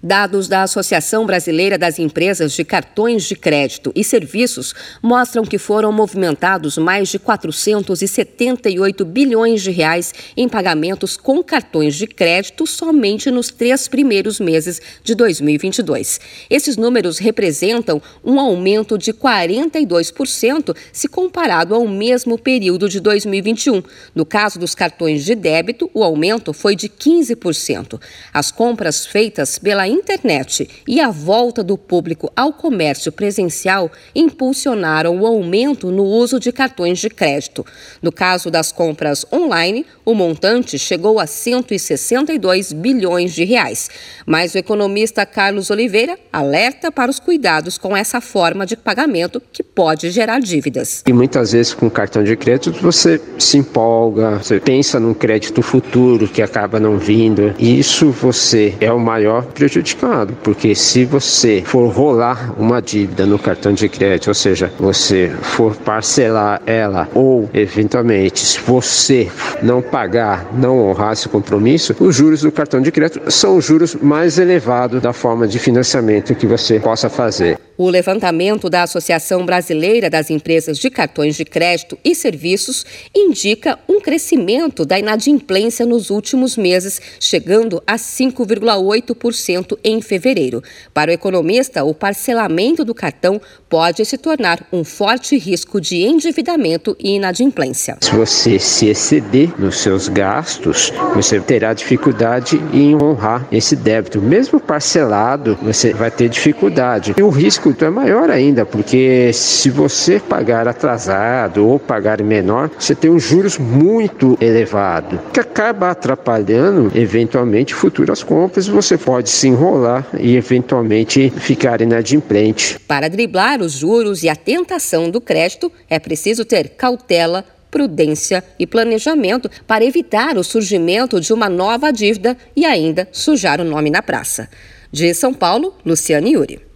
Dados da Associação Brasileira das Empresas de Cartões de Crédito e Serviços mostram que foram movimentados mais de 478 bilhões de reais em pagamentos com cartões de crédito somente nos três primeiros meses de 2022. Esses números representam um aumento de 42% se comparado ao mesmo período de 2021. No caso dos cartões de débito, o aumento foi de 15%. As compras feitas pela internet e a volta do público ao comércio presencial impulsionaram o aumento no uso de cartões de crédito. No caso das compras online, o montante chegou a 162 bilhões de reais. Mas o economista Carlos Oliveira alerta para os cuidados com essa forma de pagamento que pode gerar dívidas. E muitas vezes com cartão de crédito você se empolga, você pensa num crédito futuro que acaba não vindo. E isso você é o maior prejuízo prejudicado, porque se você for rolar uma dívida no cartão de crédito, ou seja, você for parcelar ela ou eventualmente se você não pagar, não honrar esse compromisso, os juros do cartão de crédito são os juros mais elevados da forma de financiamento que você possa fazer. O levantamento da Associação Brasileira das Empresas de Cartões de Crédito e Serviços indica um crescimento da inadimplência nos últimos meses, chegando a 5,8% em fevereiro. Para o economista, o parcelamento do cartão pode se tornar um forte risco de endividamento e inadimplência. Se você se exceder nos seus gastos, você terá dificuldade em honrar esse débito. Mesmo parcelado, você vai ter dificuldade. E o risco é maior ainda, porque se você pagar atrasado ou pagar menor, você tem um juros muito elevado, que acaba atrapalhando eventualmente futuras compras. Você pode se enrolar e eventualmente ficar inadimplente. Para driblar os juros e a tentação do crédito, é preciso ter cautela prudência e planejamento para evitar o surgimento de uma nova dívida e ainda sujar o nome na praça. De São Paulo, Luciane Yuri.